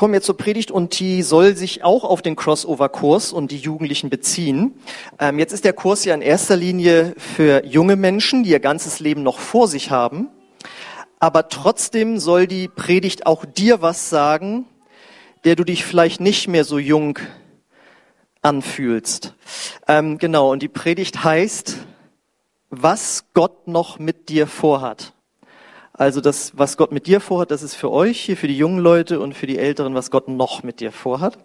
kommen jetzt zur Predigt und die soll sich auch auf den Crossover-Kurs und die Jugendlichen beziehen. Ähm, jetzt ist der Kurs ja in erster Linie für junge Menschen, die ihr ganzes Leben noch vor sich haben. Aber trotzdem soll die Predigt auch dir was sagen, der du dich vielleicht nicht mehr so jung anfühlst. Ähm, genau, und die Predigt heißt, was Gott noch mit dir vorhat. Also das, was Gott mit dir vorhat, das ist für euch, hier für die jungen Leute und für die Älteren, was Gott noch mit dir vorhat.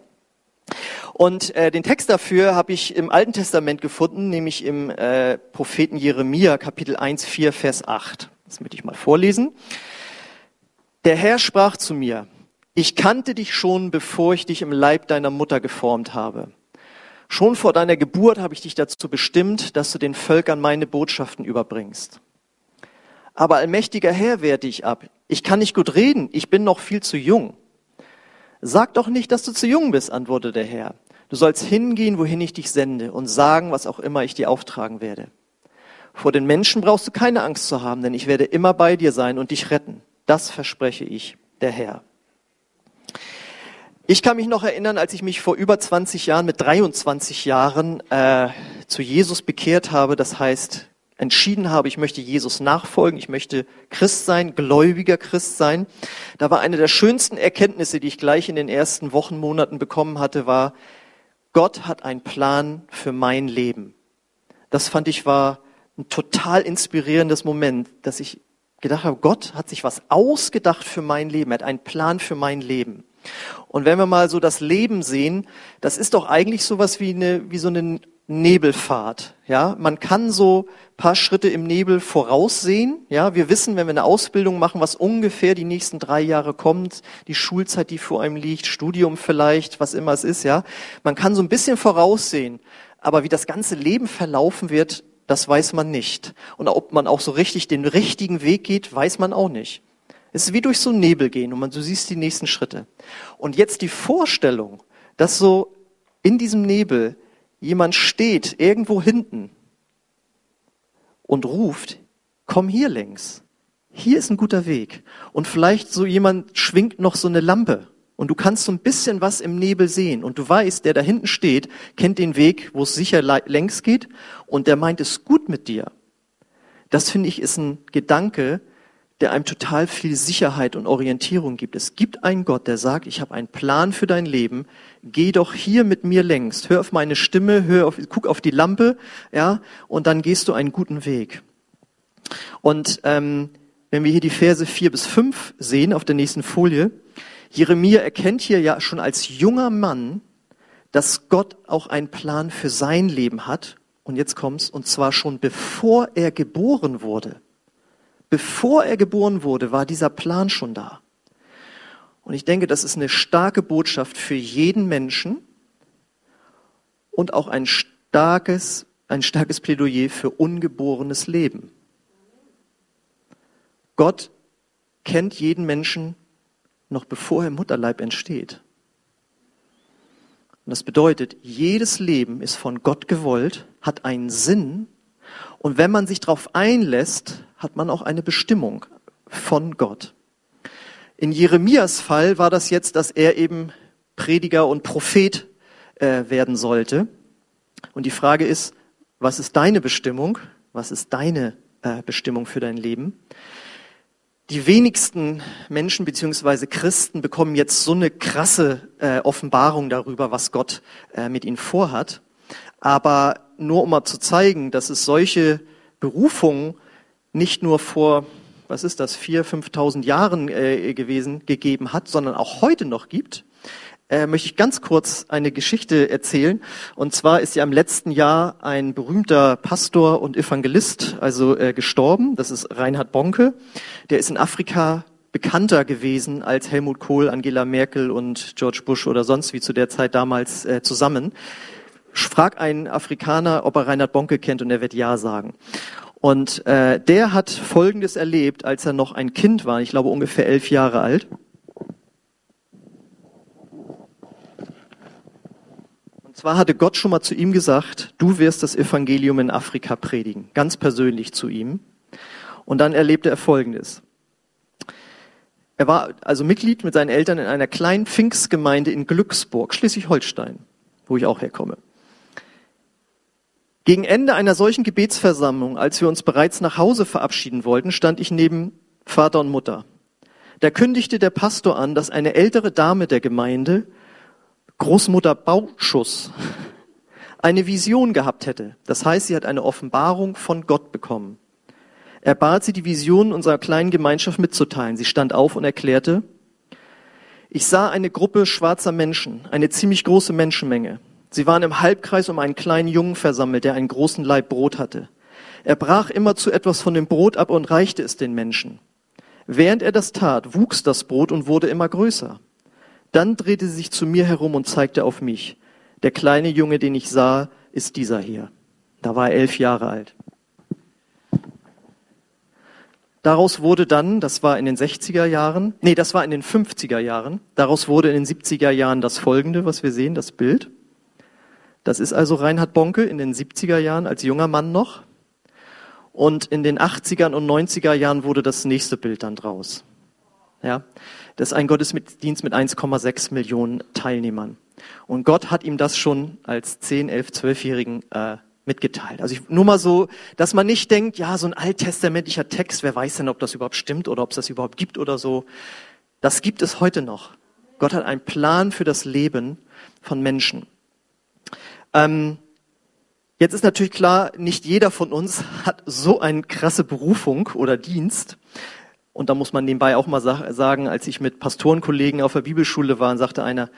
Und äh, den Text dafür habe ich im Alten Testament gefunden, nämlich im äh, Propheten Jeremia, Kapitel 1, 4, Vers 8. Das möchte ich mal vorlesen. Der Herr sprach zu mir, ich kannte dich schon, bevor ich dich im Leib deiner Mutter geformt habe. Schon vor deiner Geburt habe ich dich dazu bestimmt, dass du den Völkern meine Botschaften überbringst. Aber allmächtiger Herr werte ich ab. Ich kann nicht gut reden, ich bin noch viel zu jung. Sag doch nicht, dass du zu jung bist, antwortete der Herr. Du sollst hingehen, wohin ich dich sende, und sagen, was auch immer ich dir auftragen werde. Vor den Menschen brauchst du keine Angst zu haben, denn ich werde immer bei dir sein und dich retten. Das verspreche ich, der Herr. Ich kann mich noch erinnern, als ich mich vor über 20 Jahren, mit 23 Jahren, äh, zu Jesus bekehrt habe. Das heißt, entschieden habe, ich möchte Jesus nachfolgen, ich möchte Christ sein, gläubiger Christ sein. Da war eine der schönsten Erkenntnisse, die ich gleich in den ersten Wochen, Monaten bekommen hatte, war, Gott hat einen Plan für mein Leben. Das fand ich war ein total inspirierendes Moment, dass ich gedacht habe, Gott hat sich was ausgedacht für mein Leben, er hat einen Plan für mein Leben. Und wenn wir mal so das Leben sehen, das ist doch eigentlich sowas wie eine, wie so eine Nebelfahrt. Ja, man kann so paar Schritte im Nebel voraussehen. Ja, wir wissen, wenn wir eine Ausbildung machen, was ungefähr die nächsten drei Jahre kommt, die Schulzeit, die vor einem liegt, Studium vielleicht, was immer es ist. Ja, man kann so ein bisschen voraussehen, aber wie das ganze Leben verlaufen wird, das weiß man nicht. Und ob man auch so richtig den richtigen Weg geht, weiß man auch nicht. Es ist wie durch so einen Nebel gehen und man, du siehst die nächsten Schritte. Und jetzt die Vorstellung, dass so in diesem Nebel jemand steht irgendwo hinten und ruft, komm hier längs. Hier ist ein guter Weg. Und vielleicht so jemand schwingt noch so eine Lampe und du kannst so ein bisschen was im Nebel sehen und du weißt, der da hinten steht, kennt den Weg, wo es sicher längs geht und der meint es gut mit dir. Das finde ich ist ein Gedanke, der einem total viel Sicherheit und Orientierung gibt. Es gibt einen Gott, der sagt, ich habe einen Plan für dein Leben. Geh doch hier mit mir längst. Hör auf meine Stimme, hör auf, guck auf die Lampe, ja, und dann gehst du einen guten Weg. Und ähm, wenn wir hier die Verse vier bis fünf sehen auf der nächsten Folie, Jeremia erkennt hier ja schon als junger Mann, dass Gott auch einen Plan für sein Leben hat. Und jetzt kommt's, und zwar schon bevor er geboren wurde. Bevor er geboren wurde, war dieser Plan schon da. Und ich denke, das ist eine starke Botschaft für jeden Menschen und auch ein starkes, ein starkes Plädoyer für ungeborenes Leben. Gott kennt jeden Menschen noch bevor er im Mutterleib entsteht. Und das bedeutet, jedes Leben ist von Gott gewollt, hat einen Sinn und wenn man sich darauf einlässt, hat man auch eine Bestimmung von Gott. In Jeremias Fall war das jetzt, dass er eben Prediger und Prophet äh, werden sollte. Und die Frage ist, was ist deine Bestimmung? Was ist deine äh, Bestimmung für dein Leben? Die wenigsten Menschen beziehungsweise Christen bekommen jetzt so eine krasse äh, Offenbarung darüber, was Gott äh, mit ihnen vorhat. Aber nur um mal zu zeigen, dass es solche Berufungen nicht nur vor, was ist das, vier, fünftausend Jahren äh, gewesen, gegeben hat, sondern auch heute noch gibt, äh, möchte ich ganz kurz eine Geschichte erzählen. Und zwar ist ja im letzten Jahr ein berühmter Pastor und Evangelist, also äh, gestorben. Das ist Reinhard Bonke. Der ist in Afrika bekannter gewesen als Helmut Kohl, Angela Merkel und George Bush oder sonst wie zu der Zeit damals äh, zusammen. Frag einen Afrikaner, ob er Reinhard Bonke kennt und er wird Ja sagen. Und äh, der hat Folgendes erlebt, als er noch ein Kind war, ich glaube ungefähr elf Jahre alt. Und zwar hatte Gott schon mal zu ihm gesagt, du wirst das Evangelium in Afrika predigen, ganz persönlich zu ihm. Und dann erlebte er Folgendes. Er war also Mitglied mit seinen Eltern in einer kleinen Pfingstgemeinde in Glücksburg, Schleswig-Holstein, wo ich auch herkomme. Gegen Ende einer solchen Gebetsversammlung, als wir uns bereits nach Hause verabschieden wollten, stand ich neben Vater und Mutter. Da kündigte der Pastor an, dass eine ältere Dame der Gemeinde, Großmutter Bauschuss, eine Vision gehabt hätte. Das heißt, sie hat eine Offenbarung von Gott bekommen. Er bat sie, die Vision unserer kleinen Gemeinschaft mitzuteilen. Sie stand auf und erklärte, ich sah eine Gruppe schwarzer Menschen, eine ziemlich große Menschenmenge. Sie waren im Halbkreis um einen kleinen Jungen versammelt, der einen großen Leib Brot hatte. Er brach immer zu etwas von dem Brot ab und reichte es den Menschen. Während er das tat, wuchs das Brot und wurde immer größer. Dann drehte sie sich zu mir herum und zeigte auf mich. Der kleine Junge, den ich sah, ist dieser hier. Da war er elf Jahre alt. Daraus wurde dann, das war in den 60er Jahren, nee, das war in den 50er Jahren, daraus wurde in den 70er Jahren das folgende, was wir sehen, das Bild. Das ist also Reinhard Bonke in den 70er Jahren als junger Mann noch. Und in den 80er und 90er Jahren wurde das nächste Bild dann draus. Ja, das ist ein Gottesdienst mit 1,6 Millionen Teilnehmern. Und Gott hat ihm das schon als 10, 11, 12-Jährigen äh, mitgeteilt. Also ich, nur mal so, dass man nicht denkt, ja, so ein alttestamentlicher Text, wer weiß denn, ob das überhaupt stimmt oder ob es das überhaupt gibt oder so. Das gibt es heute noch. Gott hat einen Plan für das Leben von Menschen. Ähm, jetzt ist natürlich klar, nicht jeder von uns hat so eine krasse Berufung oder Dienst. Und da muss man nebenbei auch mal sagen, als ich mit Pastorenkollegen auf der Bibelschule war, sagte einer,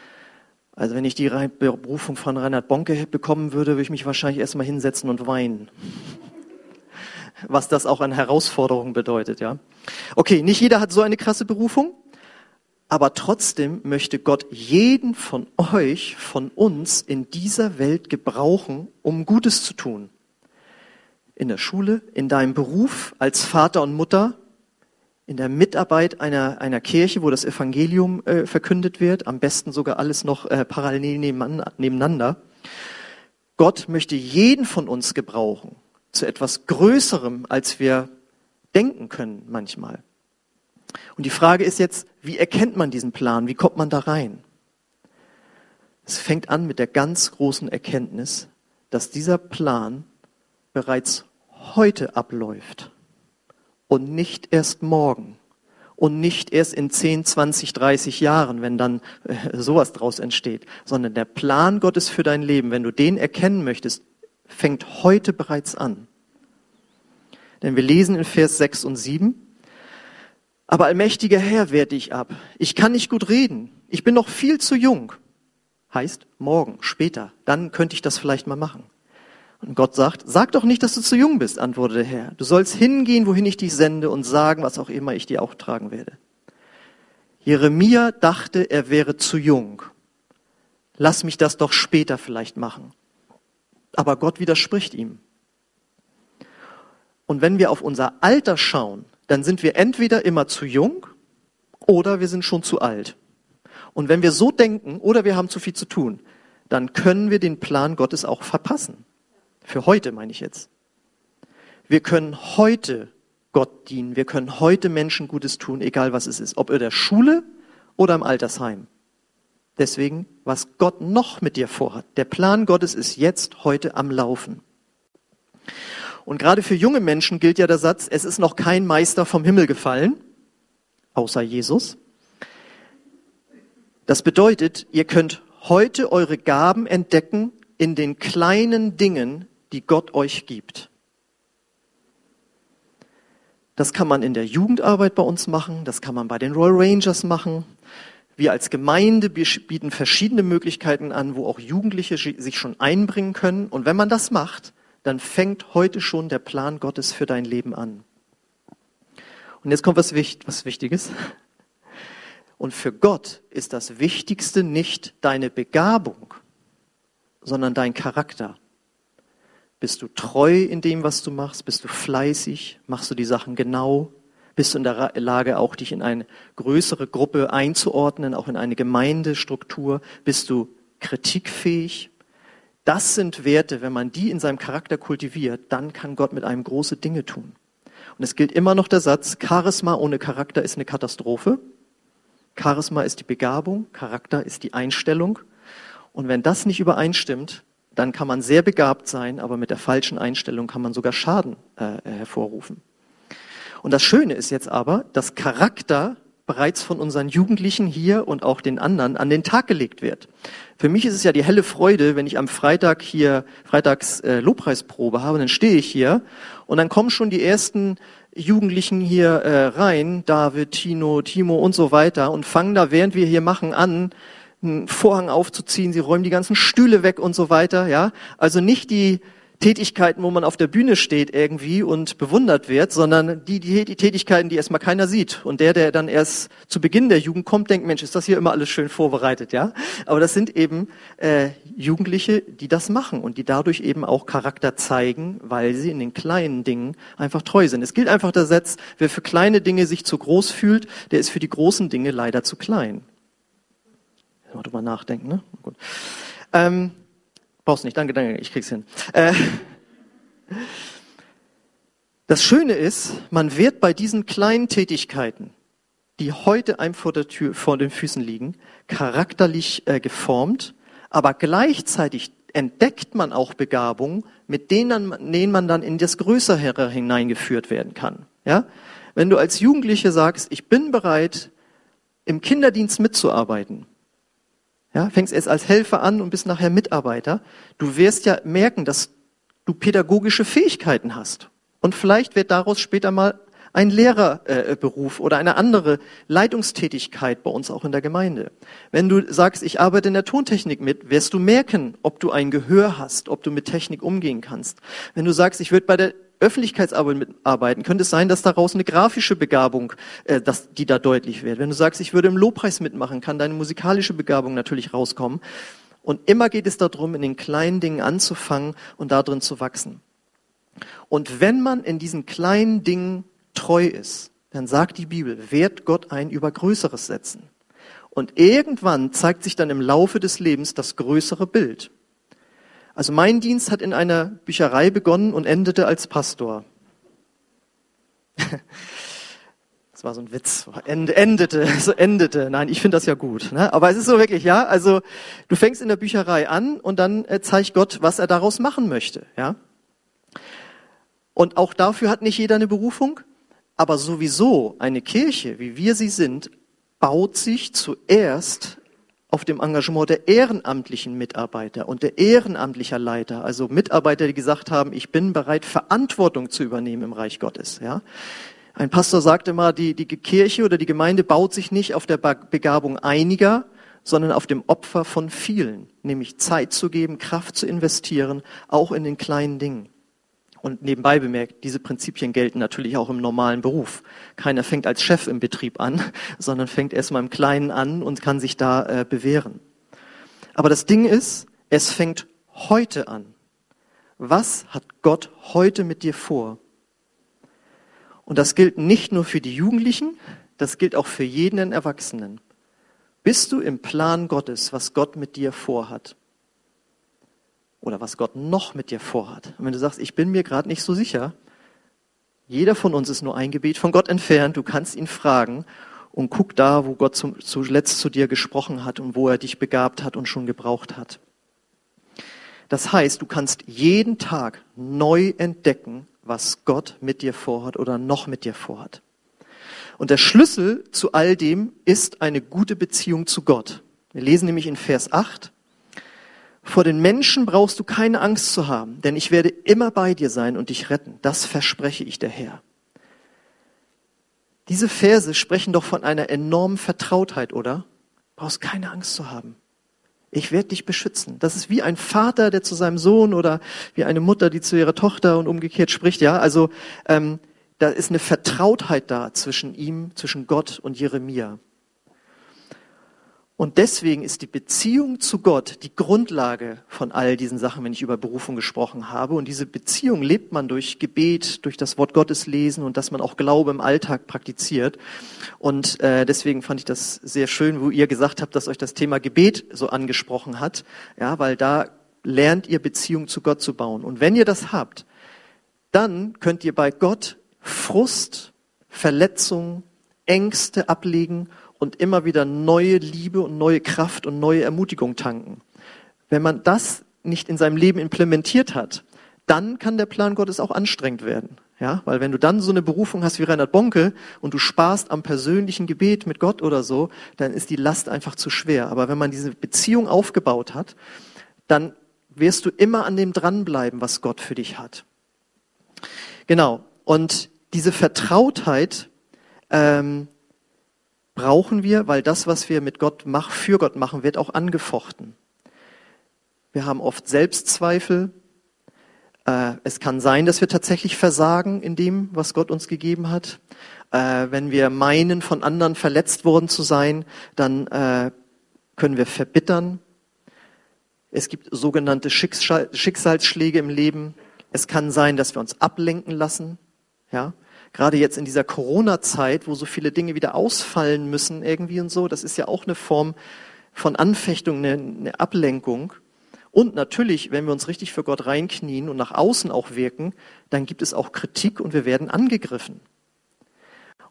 also wenn ich die Berufung von Reinhard Bonke bekommen würde, würde ich mich wahrscheinlich erstmal hinsetzen und weinen. Was das auch an Herausforderungen bedeutet, ja. Okay, nicht jeder hat so eine krasse Berufung, aber trotzdem möchte Gott jeden von euch, von uns in dieser Welt gebrauchen, um Gutes zu tun. In der Schule, in deinem Beruf als Vater und Mutter, in der Mitarbeit einer, einer Kirche, wo das Evangelium äh, verkündet wird, am besten sogar alles noch äh, parallel nebeneinander. Gott möchte jeden von uns gebrauchen zu etwas Größerem, als wir denken können manchmal. Und die Frage ist jetzt, wie erkennt man diesen Plan? Wie kommt man da rein? Es fängt an mit der ganz großen Erkenntnis, dass dieser Plan bereits heute abläuft und nicht erst morgen und nicht erst in 10, 20, 30 Jahren, wenn dann äh, sowas draus entsteht, sondern der Plan Gottes für dein Leben, wenn du den erkennen möchtest, fängt heute bereits an. Denn wir lesen in Vers 6 und 7, aber allmächtiger Herr werde ich ab. Ich kann nicht gut reden. Ich bin noch viel zu jung. Heißt, morgen, später, dann könnte ich das vielleicht mal machen. Und Gott sagt, sag doch nicht, dass du zu jung bist, antwortete der Herr. Du sollst hingehen, wohin ich dich sende und sagen, was auch immer ich dir auch tragen werde. Jeremia dachte, er wäre zu jung. Lass mich das doch später vielleicht machen. Aber Gott widerspricht ihm. Und wenn wir auf unser Alter schauen, dann sind wir entweder immer zu jung oder wir sind schon zu alt. Und wenn wir so denken oder wir haben zu viel zu tun, dann können wir den Plan Gottes auch verpassen. Für heute meine ich jetzt. Wir können heute Gott dienen. Wir können heute Menschen Gutes tun, egal was es ist. Ob in der Schule oder im Altersheim. Deswegen, was Gott noch mit dir vorhat. Der Plan Gottes ist jetzt heute am Laufen. Und gerade für junge Menschen gilt ja der Satz, es ist noch kein Meister vom Himmel gefallen, außer Jesus. Das bedeutet, ihr könnt heute eure Gaben entdecken in den kleinen Dingen, die Gott euch gibt. Das kann man in der Jugendarbeit bei uns machen, das kann man bei den Royal Rangers machen. Wir als Gemeinde bieten verschiedene Möglichkeiten an, wo auch Jugendliche sich schon einbringen können. Und wenn man das macht, dann fängt heute schon der Plan Gottes für dein Leben an. Und jetzt kommt was, was Wichtiges. Und für Gott ist das Wichtigste nicht deine Begabung, sondern dein Charakter. Bist du treu in dem, was du machst? Bist du fleißig? Machst du die Sachen genau? Bist du in der Lage, auch dich in eine größere Gruppe einzuordnen, auch in eine Gemeindestruktur? Bist du kritikfähig? Das sind Werte, wenn man die in seinem Charakter kultiviert, dann kann Gott mit einem große Dinge tun. Und es gilt immer noch der Satz, Charisma ohne Charakter ist eine Katastrophe. Charisma ist die Begabung, Charakter ist die Einstellung. Und wenn das nicht übereinstimmt, dann kann man sehr begabt sein, aber mit der falschen Einstellung kann man sogar Schaden äh, hervorrufen. Und das Schöne ist jetzt aber, dass Charakter bereits von unseren Jugendlichen hier und auch den anderen an den Tag gelegt wird. Für mich ist es ja die helle Freude, wenn ich am Freitag hier Freitags äh, Lobpreisprobe habe, dann stehe ich hier und dann kommen schon die ersten Jugendlichen hier äh, rein, David, Tino, Timo und so weiter und fangen da, während wir hier machen, an, einen Vorhang aufzuziehen. Sie räumen die ganzen Stühle weg und so weiter. Ja, also nicht die Tätigkeiten, wo man auf der Bühne steht irgendwie und bewundert wird, sondern die, die, die Tätigkeiten, die erstmal keiner sieht. Und der, der dann erst zu Beginn der Jugend kommt, denkt, Mensch, ist das hier immer alles schön vorbereitet, ja? Aber das sind eben äh, Jugendliche, die das machen und die dadurch eben auch Charakter zeigen, weil sie in den kleinen Dingen einfach treu sind. Es gilt einfach der Satz, wer für kleine Dinge sich zu groß fühlt, der ist für die großen Dinge leider zu klein. Mal drüber nachdenken, ne? Gut. Ähm, Brauchst nicht, danke, danke, ich krieg's hin. Äh, das Schöne ist, man wird bei diesen kleinen Tätigkeiten, die heute einem vor, der Tür, vor den Füßen liegen, charakterlich äh, geformt, aber gleichzeitig entdeckt man auch Begabungen, mit denen, denen man dann in das Größere hineingeführt werden kann. Ja? Wenn du als Jugendliche sagst, ich bin bereit, im Kinderdienst mitzuarbeiten, ja, fängst erst als Helfer an und bist nachher Mitarbeiter. Du wirst ja merken, dass du pädagogische Fähigkeiten hast. Und vielleicht wird daraus später mal ein Lehrerberuf äh, oder eine andere Leitungstätigkeit bei uns auch in der Gemeinde. Wenn du sagst, ich arbeite in der Tontechnik mit, wirst du merken, ob du ein Gehör hast, ob du mit Technik umgehen kannst. Wenn du sagst, ich würde bei der Öffentlichkeitsarbeit mitarbeiten, könnte es sein, dass daraus eine grafische Begabung, äh, dass die da deutlich wird. Wenn du sagst, ich würde im Lobpreis mitmachen, kann deine musikalische Begabung natürlich rauskommen. Und immer geht es darum, in den kleinen Dingen anzufangen und darin zu wachsen. Und wenn man in diesen kleinen Dingen treu ist, dann sagt die Bibel, wird Gott ein über Größeres setzen. Und irgendwann zeigt sich dann im Laufe des Lebens das größere Bild. Also mein Dienst hat in einer Bücherei begonnen und endete als Pastor. Das war so ein Witz. Ende, endete, so endete. Nein, ich finde das ja gut. Ne? Aber es ist so wirklich, ja. Also du fängst in der Bücherei an und dann äh, zeigt Gott, was er daraus machen möchte. Ja. Und auch dafür hat nicht jeder eine Berufung. Aber sowieso eine Kirche, wie wir sie sind, baut sich zuerst auf dem Engagement der ehrenamtlichen Mitarbeiter und der ehrenamtlicher Leiter, also Mitarbeiter, die gesagt haben, ich bin bereit, Verantwortung zu übernehmen im Reich Gottes. Ja? Ein Pastor sagte mal, die, die Kirche oder die Gemeinde baut sich nicht auf der Begabung einiger, sondern auf dem Opfer von vielen, nämlich Zeit zu geben, Kraft zu investieren, auch in den kleinen Dingen. Und nebenbei bemerkt, diese Prinzipien gelten natürlich auch im normalen Beruf. Keiner fängt als Chef im Betrieb an, sondern fängt erstmal im Kleinen an und kann sich da äh, bewähren. Aber das Ding ist, es fängt heute an. Was hat Gott heute mit dir vor? Und das gilt nicht nur für die Jugendlichen, das gilt auch für jeden Erwachsenen. Bist du im Plan Gottes, was Gott mit dir vorhat? Oder was Gott noch mit dir vorhat. Und wenn du sagst, ich bin mir gerade nicht so sicher, jeder von uns ist nur ein Gebet von Gott entfernt, du kannst ihn fragen und guck da, wo Gott zuletzt zu dir gesprochen hat und wo er dich begabt hat und schon gebraucht hat. Das heißt, du kannst jeden Tag neu entdecken, was Gott mit dir vorhat oder noch mit dir vorhat. Und der Schlüssel zu all dem ist eine gute Beziehung zu Gott. Wir lesen nämlich in Vers 8, vor den Menschen brauchst du keine Angst zu haben, denn ich werde immer bei dir sein und dich retten. Das verspreche ich der Herr. Diese Verse sprechen doch von einer enormen Vertrautheit, oder? Du brauchst keine Angst zu haben. Ich werde dich beschützen. Das ist wie ein Vater, der zu seinem Sohn oder wie eine Mutter, die zu ihrer Tochter und umgekehrt spricht. Ja, also ähm, da ist eine Vertrautheit da zwischen ihm, zwischen Gott und Jeremia. Und deswegen ist die Beziehung zu Gott die Grundlage von all diesen Sachen, wenn ich über Berufung gesprochen habe. Und diese Beziehung lebt man durch Gebet, durch das Wort Gottes lesen und dass man auch Glaube im Alltag praktiziert. Und äh, deswegen fand ich das sehr schön, wo ihr gesagt habt, dass euch das Thema Gebet so angesprochen hat. Ja, weil da lernt ihr Beziehung zu Gott zu bauen. Und wenn ihr das habt, dann könnt ihr bei Gott Frust, Verletzung, Ängste ablegen und immer wieder neue Liebe und neue Kraft und neue Ermutigung tanken. Wenn man das nicht in seinem Leben implementiert hat, dann kann der Plan Gottes auch anstrengend werden. Ja, weil wenn du dann so eine Berufung hast wie Reinhard Bonke und du sparst am persönlichen Gebet mit Gott oder so, dann ist die Last einfach zu schwer. Aber wenn man diese Beziehung aufgebaut hat, dann wirst du immer an dem dranbleiben, was Gott für dich hat. Genau. Und diese Vertrautheit ähm, brauchen wir, weil das, was wir mit Gott machen, für Gott machen, wird auch angefochten. Wir haben oft Selbstzweifel, äh, es kann sein, dass wir tatsächlich versagen in dem, was Gott uns gegeben hat. Äh, wenn wir meinen, von anderen verletzt worden zu sein, dann äh, können wir verbittern. Es gibt sogenannte Schicksalsschläge im Leben. Es kann sein, dass wir uns ablenken lassen. Ja, gerade jetzt in dieser Corona-Zeit, wo so viele Dinge wieder ausfallen müssen irgendwie und so, das ist ja auch eine Form von Anfechtung, eine, eine Ablenkung. Und natürlich, wenn wir uns richtig für Gott reinknien und nach außen auch wirken, dann gibt es auch Kritik und wir werden angegriffen.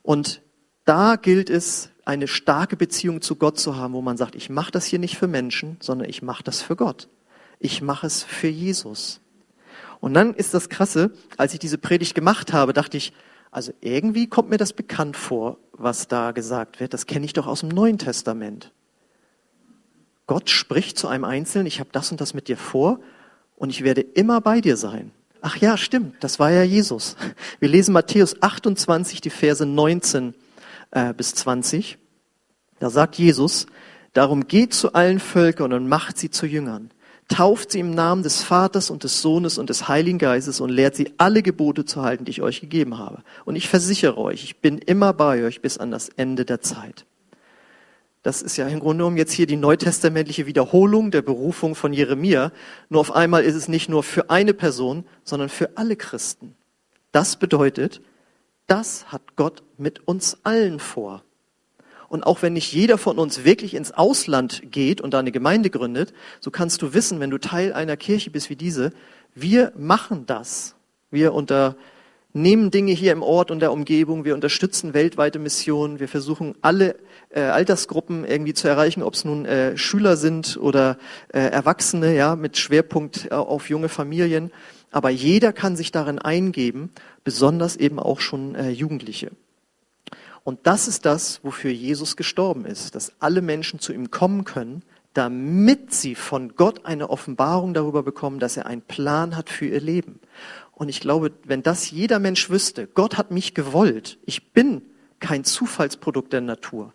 Und da gilt es, eine starke Beziehung zu Gott zu haben, wo man sagt, ich mache das hier nicht für Menschen, sondern ich mache das für Gott. Ich mache es für Jesus. Und dann ist das Krasse, als ich diese Predigt gemacht habe, dachte ich, also irgendwie kommt mir das bekannt vor, was da gesagt wird. Das kenne ich doch aus dem Neuen Testament. Gott spricht zu einem Einzelnen, ich habe das und das mit dir vor und ich werde immer bei dir sein. Ach ja, stimmt, das war ja Jesus. Wir lesen Matthäus 28, die Verse 19 äh, bis 20. Da sagt Jesus, darum geht zu allen Völkern und macht sie zu Jüngern. Tauft sie im Namen des Vaters und des Sohnes und des Heiligen Geistes und lehrt sie alle Gebote zu halten, die ich euch gegeben habe. Und ich versichere euch, ich bin immer bei euch bis an das Ende der Zeit. Das ist ja im Grunde genommen jetzt hier die neutestamentliche Wiederholung der Berufung von Jeremia. Nur auf einmal ist es nicht nur für eine Person, sondern für alle Christen. Das bedeutet, das hat Gott mit uns allen vor. Und auch wenn nicht jeder von uns wirklich ins Ausland geht und da eine Gemeinde gründet, so kannst du wissen, wenn du Teil einer Kirche bist wie diese, wir machen das. Wir unter nehmen Dinge hier im Ort und der Umgebung, wir unterstützen weltweite Missionen, wir versuchen alle äh, Altersgruppen irgendwie zu erreichen, ob es nun äh, Schüler sind oder äh, Erwachsene, ja, mit Schwerpunkt äh, auf junge Familien. Aber jeder kann sich darin eingeben, besonders eben auch schon äh, Jugendliche. Und das ist das, wofür Jesus gestorben ist, dass alle Menschen zu ihm kommen können, damit sie von Gott eine Offenbarung darüber bekommen, dass er einen Plan hat für ihr Leben. Und ich glaube, wenn das jeder Mensch wüsste, Gott hat mich gewollt, ich bin kein Zufallsprodukt der Natur.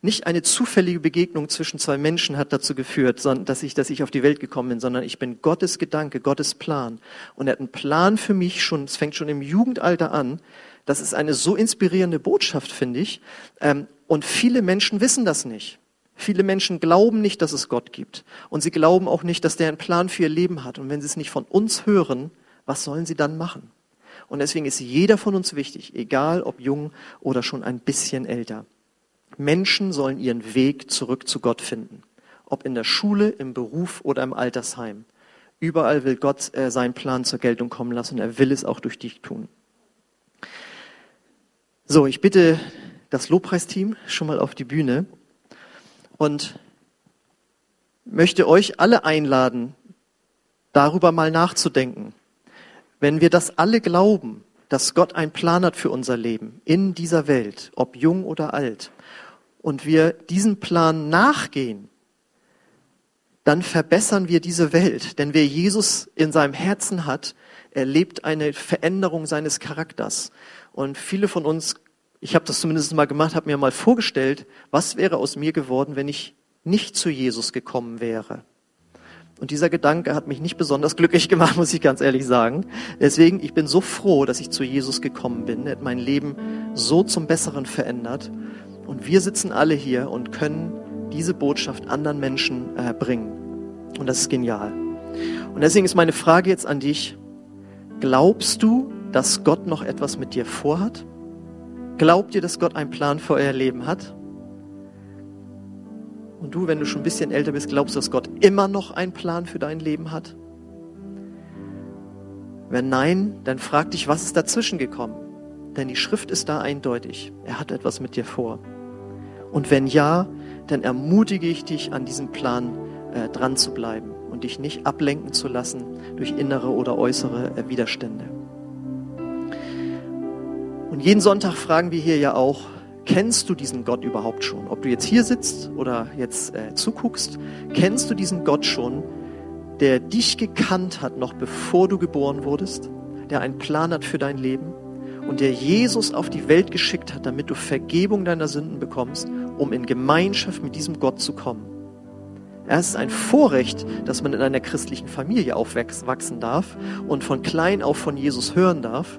Nicht eine zufällige Begegnung zwischen zwei Menschen hat dazu geführt, sondern dass ich, dass ich auf die Welt gekommen bin, sondern ich bin Gottes Gedanke, Gottes Plan. Und er hat einen Plan für mich schon, es fängt schon im Jugendalter an. Das ist eine so inspirierende Botschaft, finde ich. Ähm, und viele Menschen wissen das nicht. Viele Menschen glauben nicht, dass es Gott gibt. Und sie glauben auch nicht, dass der einen Plan für ihr Leben hat. Und wenn sie es nicht von uns hören, was sollen sie dann machen? Und deswegen ist jeder von uns wichtig, egal ob jung oder schon ein bisschen älter. Menschen sollen ihren Weg zurück zu Gott finden. Ob in der Schule, im Beruf oder im Altersheim. Überall will Gott äh, seinen Plan zur Geltung kommen lassen er will es auch durch dich tun. So, ich bitte das Lobpreisteam schon mal auf die Bühne und möchte euch alle einladen, darüber mal nachzudenken. Wenn wir das alle glauben, dass Gott einen Plan hat für unser Leben in dieser Welt, ob jung oder alt, und wir diesem Plan nachgehen, dann verbessern wir diese Welt. Denn wer Jesus in seinem Herzen hat, erlebt eine Veränderung seines Charakters. Und viele von uns, ich habe das zumindest mal gemacht, habe mir mal vorgestellt, was wäre aus mir geworden, wenn ich nicht zu Jesus gekommen wäre. Und dieser Gedanke hat mich nicht besonders glücklich gemacht, muss ich ganz ehrlich sagen. Deswegen, ich bin so froh, dass ich zu Jesus gekommen bin. Er hat mein Leben so zum Besseren verändert. Und wir sitzen alle hier und können diese Botschaft anderen Menschen äh, bringen. Und das ist genial. Und deswegen ist meine Frage jetzt an dich. Glaubst du, dass Gott noch etwas mit dir vorhat? Glaubt ihr, dass Gott einen Plan für euer Leben hat? Und du, wenn du schon ein bisschen älter bist, glaubst du, dass Gott immer noch einen Plan für dein Leben hat? Wenn nein, dann frag dich, was ist dazwischen gekommen? Denn die Schrift ist da eindeutig. Er hat etwas mit dir vor. Und wenn ja, dann ermutige ich dich, an diesem Plan äh, dran zu bleiben und dich nicht ablenken zu lassen durch innere oder äußere äh, Widerstände. Und jeden Sonntag fragen wir hier ja auch, kennst du diesen Gott überhaupt schon? Ob du jetzt hier sitzt oder jetzt äh, zuguckst, kennst du diesen Gott schon, der dich gekannt hat, noch bevor du geboren wurdest, der einen Plan hat für dein Leben und der Jesus auf die Welt geschickt hat, damit du Vergebung deiner Sünden bekommst, um in Gemeinschaft mit diesem Gott zu kommen. Es ist ein Vorrecht, dass man in einer christlichen Familie aufwachsen darf und von klein auf von Jesus hören darf.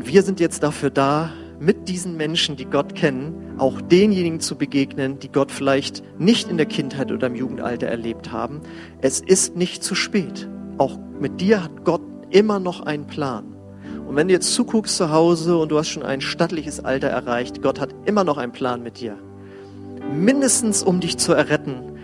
Und wir sind jetzt dafür da, mit diesen Menschen, die Gott kennen, auch denjenigen zu begegnen, die Gott vielleicht nicht in der Kindheit oder im Jugendalter erlebt haben. Es ist nicht zu spät. Auch mit dir hat Gott immer noch einen Plan. Und wenn du jetzt zuguckst zu Hause und du hast schon ein stattliches Alter erreicht, Gott hat immer noch einen Plan mit dir. Mindestens um dich zu erretten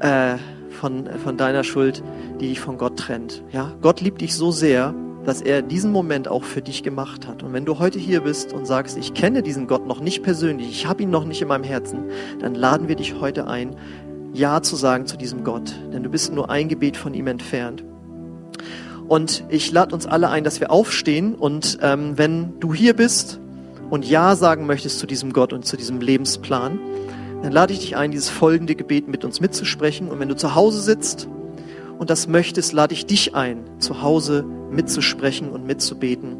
äh, von, von deiner Schuld, die dich von Gott trennt. Ja? Gott liebt dich so sehr, dass er diesen Moment auch für dich gemacht hat. Und wenn du heute hier bist und sagst, ich kenne diesen Gott noch nicht persönlich, ich habe ihn noch nicht in meinem Herzen, dann laden wir dich heute ein, Ja zu sagen zu diesem Gott. Denn du bist nur ein Gebet von ihm entfernt. Und ich lade uns alle ein, dass wir aufstehen und ähm, wenn du hier bist und Ja sagen möchtest zu diesem Gott und zu diesem Lebensplan, dann lade ich dich ein, dieses folgende Gebet mit uns mitzusprechen. Und wenn du zu Hause sitzt und das möchtest, lade ich dich ein, zu Hause mitzusprechen und mitzubeten.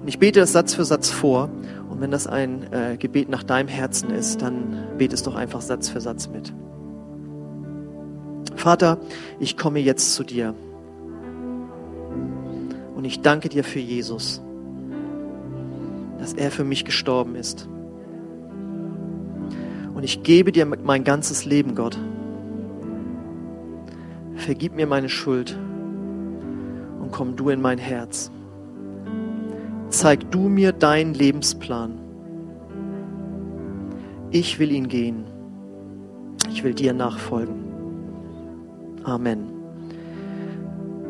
Und ich bete das Satz für Satz vor. Und wenn das ein äh, Gebet nach deinem Herzen ist, dann betest doch einfach Satz für Satz mit. Vater, ich komme jetzt zu dir. Und ich danke dir für Jesus, dass er für mich gestorben ist. Und ich gebe dir mein ganzes Leben, Gott. Vergib mir meine Schuld komm du in mein Herz. Zeig du mir deinen Lebensplan. Ich will ihn gehen. Ich will dir nachfolgen. Amen.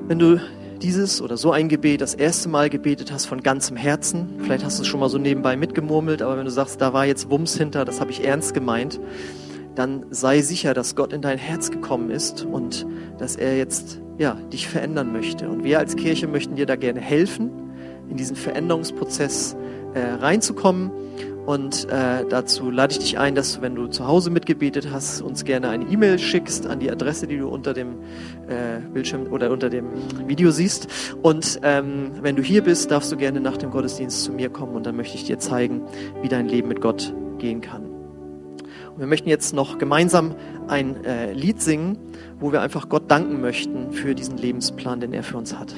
Wenn du dieses oder so ein Gebet das erste Mal gebetet hast von ganzem Herzen, vielleicht hast du es schon mal so nebenbei mitgemurmelt, aber wenn du sagst, da war jetzt Wumms hinter, das habe ich ernst gemeint, dann sei sicher, dass Gott in dein Herz gekommen ist und dass er jetzt ja, dich verändern möchte. Und wir als Kirche möchten dir da gerne helfen, in diesen Veränderungsprozess äh, reinzukommen. Und äh, dazu lade ich dich ein, dass du, wenn du zu Hause mitgebetet hast, uns gerne eine E-Mail schickst an die Adresse, die du unter dem äh, Bildschirm oder unter dem Video siehst. Und ähm, wenn du hier bist, darfst du gerne nach dem Gottesdienst zu mir kommen und dann möchte ich dir zeigen, wie dein Leben mit Gott gehen kann. Wir möchten jetzt noch gemeinsam ein äh, Lied singen, wo wir einfach Gott danken möchten für diesen Lebensplan, den er für uns hat.